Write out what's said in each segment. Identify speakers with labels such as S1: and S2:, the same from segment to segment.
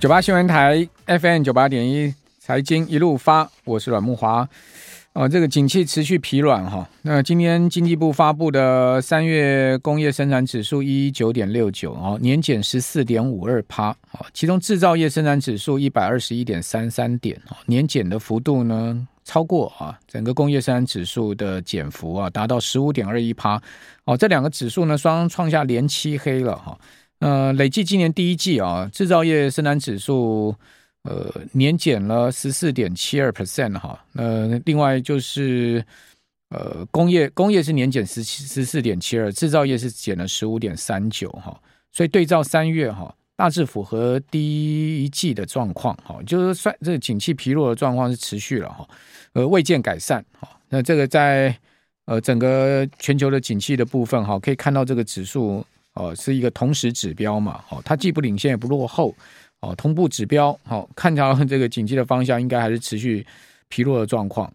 S1: 九八新闻台 FM 九八点一财经一路发，我是阮木华。哦，这个景气持续疲软哈。那今天经济部发布的三月工业生产指数一一九点六九，哦，年减十四点五二趴。哦，其中制造业生产指数一百二十一点三三点，哦，年减的幅度呢超过啊整个工业生产指数的减幅啊达到十五点二一趴。哦，这两个指数呢双创下连七黑了哈。呃，累计今年第一季啊，制造业生产指数呃年减了十四点七二 percent 哈。呃，另外就是呃工业工业是年减十七十四点七二，制造业是减了十五点三九哈。所以对照三月哈，大致符合第一季的状况哈，就是算这个景气疲弱的状况是持续了哈，呃未见改善哈。那这个在呃整个全球的景气的部分哈，可以看到这个指数。哦，是一个同时指标嘛，哦，它既不领先也不落后，哦，同步指标，哦，看到这个景气的方向应该还是持续疲弱的状况，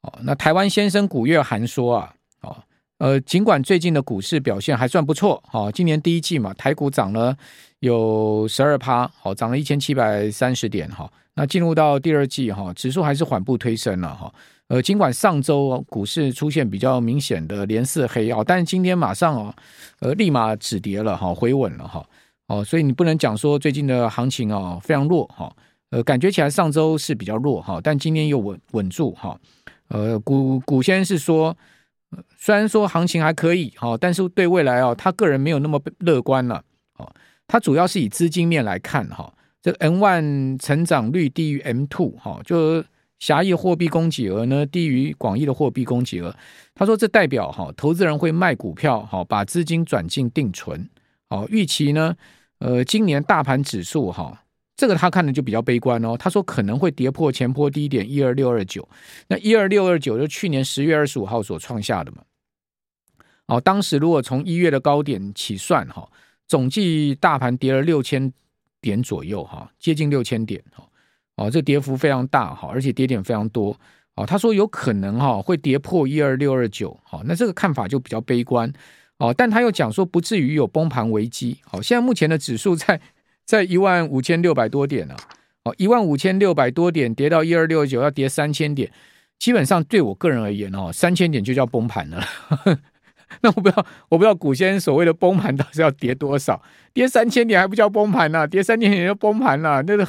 S1: 哦，那台湾先生古月涵说啊，哦，呃，尽管最近的股市表现还算不错，哦，今年第一季嘛，台股涨了有十二趴，好，涨了一千七百三十点，哈，那进入到第二季，哈，指数还是缓步推升了，哈。呃，尽管上周股市出现比较明显的连四黑啊，但是今天马上哦，呃，立马止跌了哈，回稳了哈，哦，所以你不能讲说最近的行情啊非常弱哈，呃，感觉起来上周是比较弱哈，但今天又稳稳住哈，呃，股股先是说，虽然说行情还可以哈，但是对未来啊，他个人没有那么乐观了，哦，他主要是以资金面来看哈，这个 M1 成长率低于 M2 哈，就。狭义货币供给额呢低于广义的货币供给额，他说这代表哈投资人会卖股票哈，把资金转进定存。好，预期呢，呃，今年大盘指数哈，这个他看的就比较悲观哦。他说可能会跌破前波低点一二六二九，那一二六二九就去年十月二十五号所创下的嘛。哦，当时如果从一月的高点起算哈，总计大盘跌了六千点左右哈，接近六千点哈。哦，这跌幅非常大哈，而且跌点非常多。哦，他说有可能哈会跌破一二六二九，好，那这个看法就比较悲观。哦，但他又讲说不至于有崩盘危机。好，现在目前的指数在在一万五千六百多点啊。哦，一万五千六百多点跌到一二六九，要跌三千点，基本上对我个人而言哦，三千点就叫崩盘了。那我不知道，我不知道古先所谓的崩盘到底是要跌多少？跌三千点还不叫崩盘呢？跌三千点就崩盘了，那个。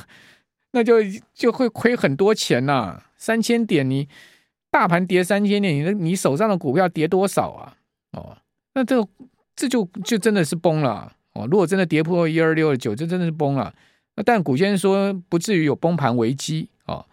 S1: 那就就会亏很多钱呐、啊！三千点，你大盘跌三千点，你你手上的股票跌多少啊？哦，那这这就就真的是崩了哦！如果真的跌破一二六二九，这真的是崩了。那但古先生说不至于有崩盘危机哦，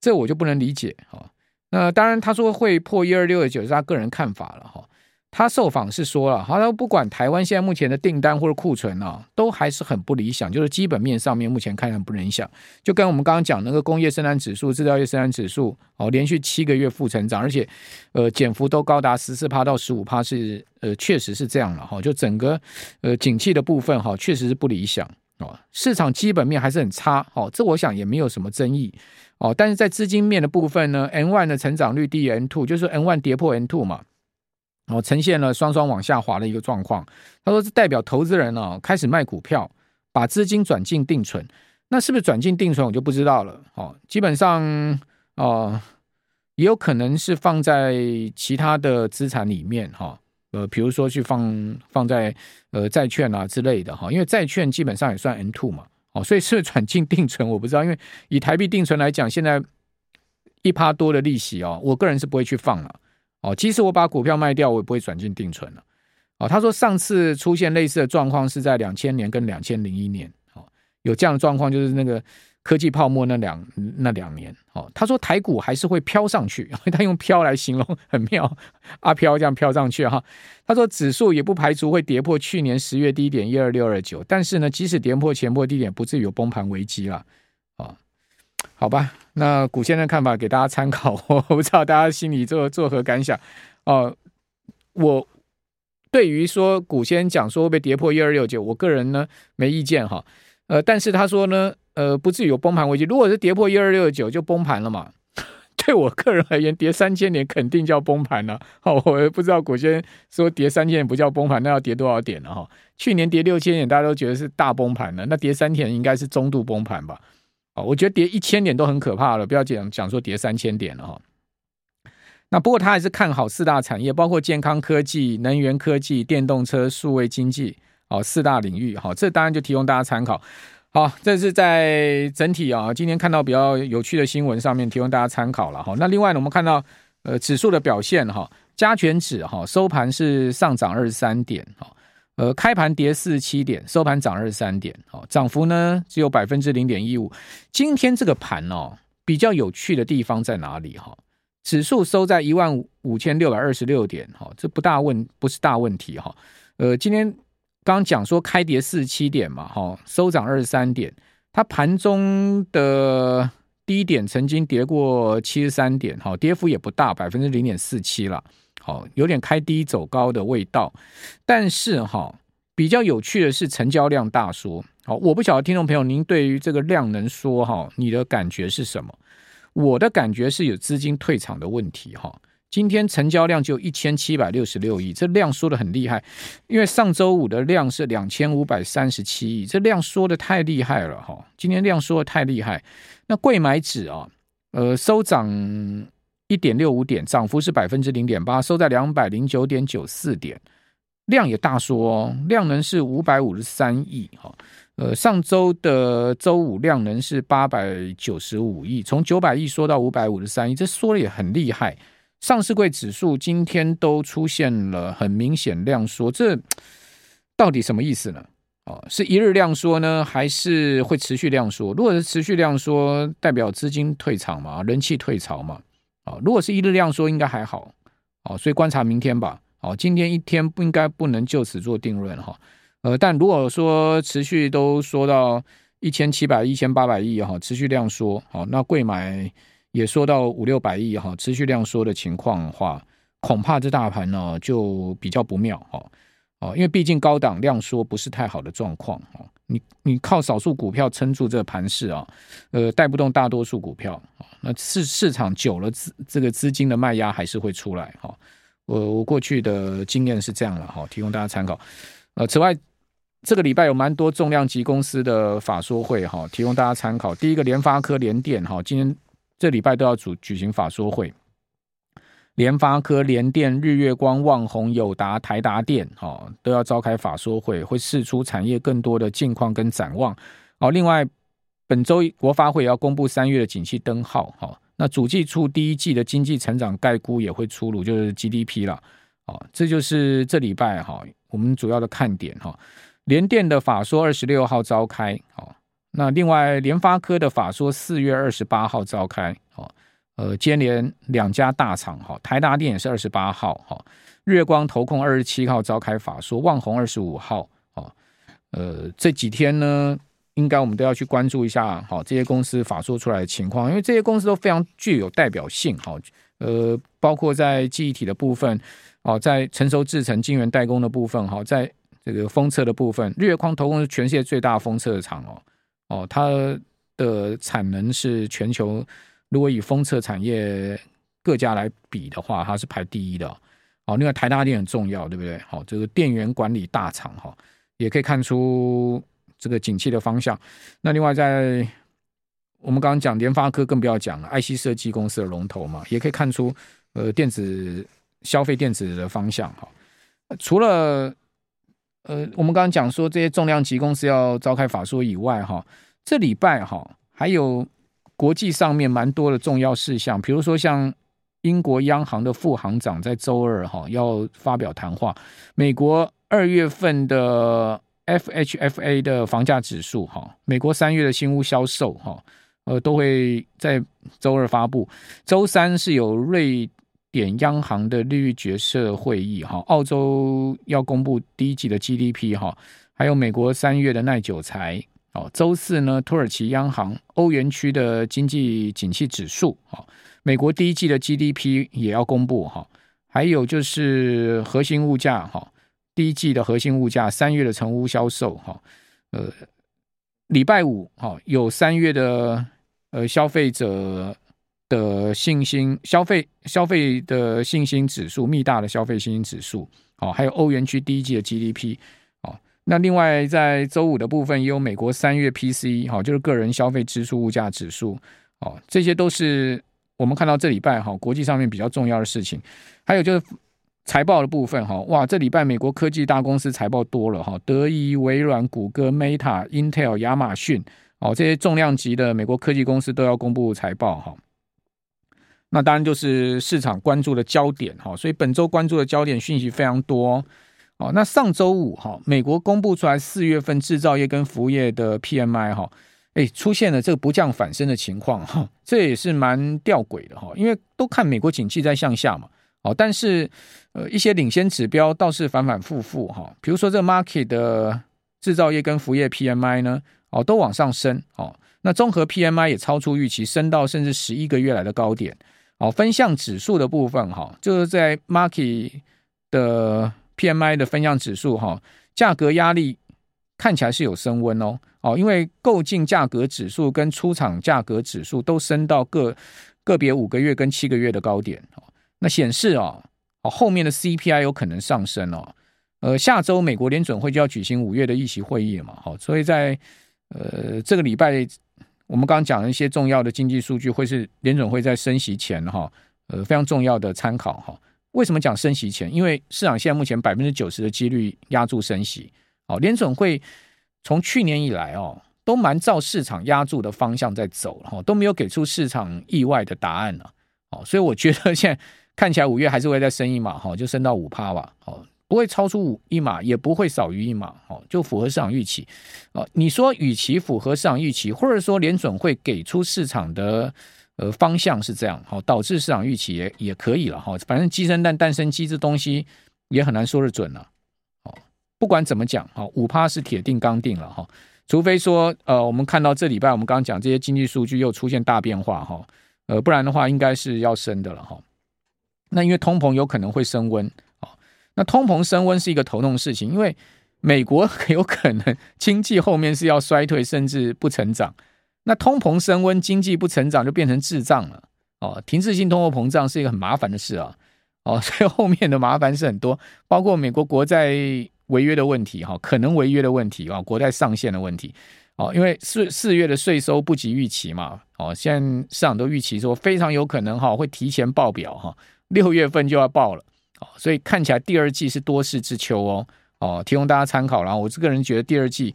S1: 这我就不能理解哦。那当然他说会破一二六二九是他个人看法了哈。哦他受访是说了，好像不管台湾现在目前的订单或者库存啊，都还是很不理想，就是基本面上面目前看很不理想。就跟我们刚刚讲那个工业生产指数、制造业生产指数哦，连续七个月负成长，而且呃减幅都高达十四趴到十五趴，是呃确实是这样了哈。就整个呃景气的部分哈，确实是不理想哦。市场基本面还是很差哦，这我想也没有什么争议哦。但是在资金面的部分呢，N one 的成长率低于 N two，就是 N one 跌破 N two 嘛。哦，呈现了双双往下滑的一个状况。他说，是代表投资人哦开始卖股票，把资金转进定存。那是不是转进定存，我就不知道了。哦，基本上哦，也有可能是放在其他的资产里面哈。呃，比如说去放放在呃债券啊之类的哈，因为债券基本上也算 N two 嘛。哦，所以是转进定存，我不知道。因为以台币定存来讲，现在一趴多的利息哦，我个人是不会去放了。哦，即使我把股票卖掉，我也不会转进定存了。哦，他说上次出现类似的状况是在两千年跟两千零一年，哦，有这样的状况就是那个科技泡沫那两那两年。哦，他说台股还是会飘上去，他用飘来形容很妙，阿飘这样飘上去哈。他说指数也不排除会跌破去年十月低点一二六二九，但是呢，即使跌破前波低点，不至于有崩盘危机了。好吧。那古先生看法给大家参考，我不知道大家心里作作何感想哦、我对于说古先生讲说会不会跌破一二六九，我个人呢没意见哈。呃，但是他说呢，呃，不至于有崩盘危机。如果是跌破一二六九就崩盘了嘛，对我个人而言，跌三千点肯定叫崩盘了。好，我也不知道古先说跌三千点不叫崩盘，那要跌多少点了哈？去年跌六千点，大家都觉得是大崩盘了，那跌三千应该是中度崩盘吧？哦，我觉得跌一千点都很可怕了，不要讲讲说跌三千点了哈。那不过他还是看好四大产业，包括健康科技、能源科技、电动车、数位经济，哦，四大领域。好，这当然就提供大家参考。好，这是在整体啊，今天看到比较有趣的新闻上面提供大家参考了哈。那另外呢，我们看到呃指数的表现哈，加权指哈收盘是上涨二十三点哈，呃开盘跌四十七点，收盘涨二十三点，好，涨幅呢只有百分之零点一五。今天这个盘哦，比较有趣的地方在哪里哈？指数收在一万五千六百二十六点，哈，这不大问，不是大问题哈。呃，今天刚讲说开跌四十七点嘛，哈，收涨二十三点。它盘中的低点曾经跌过七十三点，哈，跌幅也不大，百分之零点四七了，好，有点开低走高的味道。但是哈，比较有趣的是成交量大缩，好，我不晓得听众朋友您对于这个量能缩哈，你的感觉是什么？我的感觉是有资金退场的问题哈，今天成交量就一千七百六十六亿，这量缩得很厉害，因为上周五的量是两千五百三十七亿，这量缩得太厉害了哈，今天量缩得太厉害，那贵买指啊，呃收涨一点六五点，涨幅是百分之零点八，收在两百零九点九四点，量也大缩哦，量能是五百五十三亿哈。呃，上周的周五量能是八百九十五亿，从九百亿缩到五百五十三亿，这缩的也很厉害。上市柜指数今天都出现了很明显量缩，这到底什么意思呢？哦，是一日量缩呢，还是会持续量缩？如果是持续量缩，代表资金退场嘛，人气退潮嘛。啊，如果是一日量缩，应该还好。哦，所以观察明天吧。哦，今天一天不应该不能就此做定论哈。呃，但如果说持续都缩到一千七百、一千八百亿哈，持续量缩，好，那贵买也缩到五六百亿哈，持续量缩的情况的话，恐怕这大盘呢就比较不妙哈，哦，因为毕竟高档量缩不是太好的状况哈，你你靠少数股票撑住这个盘势啊，呃，带不动大多数股票，那市市场久了资这个资金的卖压还是会出来哈，我我过去的经验是这样了哈，提供大家参考，呃，此外。这个礼拜有蛮多重量级公司的法说会哈，提供大家参考。第一个联发科、联电哈，今天这礼拜都要组举行法说会。联发科、联电、日月光、旺宏、友达、台达电哈，都要召开法说会，会释出产业更多的近况跟展望。哦，另外本周国发会也要公布三月的景气灯号哈。那主计处第一季的经济成长概估也会出炉，就是 GDP 了。哦，这就是这礼拜哈我们主要的看点哈。联电的法说二十六号召开，哦，那另外联发科的法说四月二十八号召开，哦，呃，接连两家大厂，哈，台达电也是二十八号，哈，日月光投控二十七号召开法说，旺宏二十五号，哦，呃，这几天呢，应该我们都要去关注一下，好，这些公司法说出来的情况，因为这些公司都非常具有代表性，哈，呃，包括在记忆体的部分，哦，在成熟制程、晶圆代工的部分，哈，在这个封测的部分，日月光投控是全世界最大封测厂哦，哦，它的产能是全球，如果以封测产业各家来比的话，它是排第一的哦。另外台达电很重要，对不对？好，这个电源管理大厂哈，也可以看出这个景气的方向。那另外在我们刚刚讲联发科，更不要讲了，IC 设计公司的龙头嘛，也可以看出呃电子消费电子的方向哈。除了呃，我们刚刚讲说这些重量级公司要召开法说以外，哈，这礼拜哈还有国际上面蛮多的重要事项，比如说像英国央行的副行长在周二哈要发表谈话，美国二月份的 FHFA 的房价指数哈，美国三月的新屋销售哈，呃，都会在周二发布，周三是有瑞。点央行的利率决策会议哈，澳洲要公布第一季的 GDP 哈，还有美国三月的耐久财哦。周四呢，土耳其央行欧元区的经济景气指数哦，美国第一季的 GDP 也要公布哈，还有就是核心物价哈，第一季的核心物价三月的成屋销售哈，呃，礼拜五哈有三月的呃消费者。的信心消费消费的信心指数，密大的消费信心指数，哦，还有欧元区第一季的 GDP，那另外在周五的部分也有美国三月 PCE，好，就是个人消费支出物价指数，哦，这些都是我们看到这礼拜哈国际上面比较重要的事情，还有就是。财报的部分哈，哇，这礼拜美国科技大公司财报多了哈，德仪、微软、谷歌、Meta、Intel、亚马逊哦，这些重量级的美国科技公司都要公布财报哈。那当然就是市场关注的焦点哈，所以本周关注的焦点讯息非常多哦。那上周五哈，美国公布出来四月份制造业跟服务业的 PMI 哈，哎，出现了这个不降反升的情况哈，这也是蛮吊诡的哈，因为都看美国景气在向下嘛。哦，但是呃，一些领先指标倒是反反复复哈，比如说这个 market 的制造业跟服务业 PMI 呢，哦，都往上升哦。那综合 PMI 也超出预期，升到甚至十一个月来的高点。哦，分项指数的部分哈，就是在 market 的 PMI 的分项指数哈，价格压力看起来是有升温哦。哦，因为购进价格指数跟出厂价格指数都升到个个别五个月跟七个月的高点。那显示哦，哦，后面的 CPI 有可能上升哦。呃，下周美国联准会就要举行五月的议息会议了嘛，好，所以在呃这个礼拜，我们刚刚讲的一些重要的经济数据，会是联准会在升息前哈，呃非常重要的参考哈。为什么讲升息前？因为市场现在目前百分之九十的几率压住升息。哦，联准会从去年以来哦，都蛮照市场压住的方向在走，哈，都没有给出市场意外的答案了。哦，所以我觉得现在。看起来五月还是会再升一码，哈，就升到五趴吧，哦，不会超出五一码，也不会少于一码，哦，就符合市场预期，哦，你说与其符合市场预期，或者说联准会给出市场的呃方向是这样，好，导致市场预期也也可以了，哈，反正鸡生蛋，蛋生鸡这东西也很难说得准了，哦，不管怎么讲，哈，五趴是铁定刚定了，哈，除非说呃，我们看到这礼拜我们刚刚讲这些经济数据又出现大变化，哈，呃，不然的话应该是要升的了，哈。那因为通膨有可能会升温啊，那通膨升温是一个头痛事情，因为美国很 有可能经济后面是要衰退甚至不成长，那通膨升温，经济不成长就变成滞胀了哦，停滞性通货膨胀是一个很麻烦的事啊，哦，所以后面的麻烦是很多，包括美国国债违约的问题哈，可能违约的问题啊，国债上限的问题哦，因为四四月的税收不及预期嘛，哦，现在市场都预期说非常有可能哈会提前报表哈。六月份就要报了，哦，所以看起来第二季是多事之秋哦，哦，提供大家参考。然后我这个人觉得第二季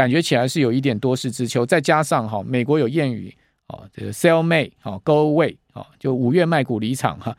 S1: 感觉起来是有一点多事之秋，再加上哈，美国有谚语，哦，这个 sell May，哦，go away，哦，就五月卖股离场哈，